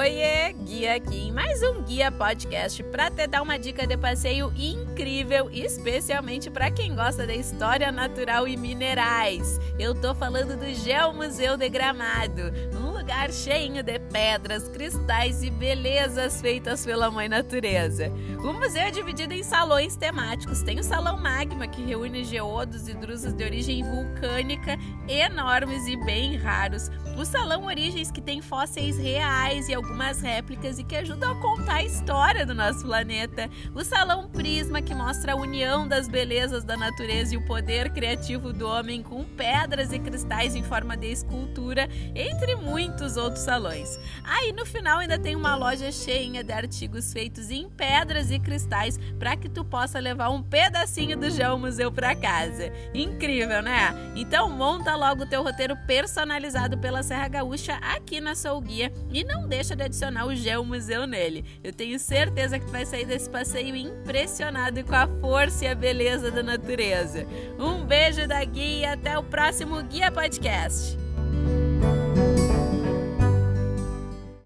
Oiê, Guia aqui em mais um Guia Podcast para te dar uma dica de passeio incrível, especialmente para quem gosta da história natural e minerais. Eu tô falando do Geomuseu de Gramado, um lugar cheio de pedras, cristais e belezas feitas pela Mãe Natureza. O museu é dividido em salões temáticos. Tem o Salão Magma, que reúne geodos e drusas de origem vulcânica enormes e bem raros. O Salão Origens, que tem fósseis reais e algumas réplicas e que ajudam a contar a história do nosso planeta. O Salão Prisma, que mostra a união das belezas da natureza e o poder criativo do homem com pedras e cristais em forma de escultura, entre muitos outros salões. Aí no final ainda tem uma loja cheia de artigos feitos em pedras e cristais para que tu possa levar um pedacinho do Geo Museu para casa. Incrível, né? Então monta logo o teu roteiro personalizado pela Serra Gaúcha aqui na Sou Guia e não deixa de adicionar o Geo Museu nele. Eu tenho certeza que tu vai sair desse passeio impressionado com a força e a beleza da natureza. Um beijo da Guia e até o próximo Guia Podcast.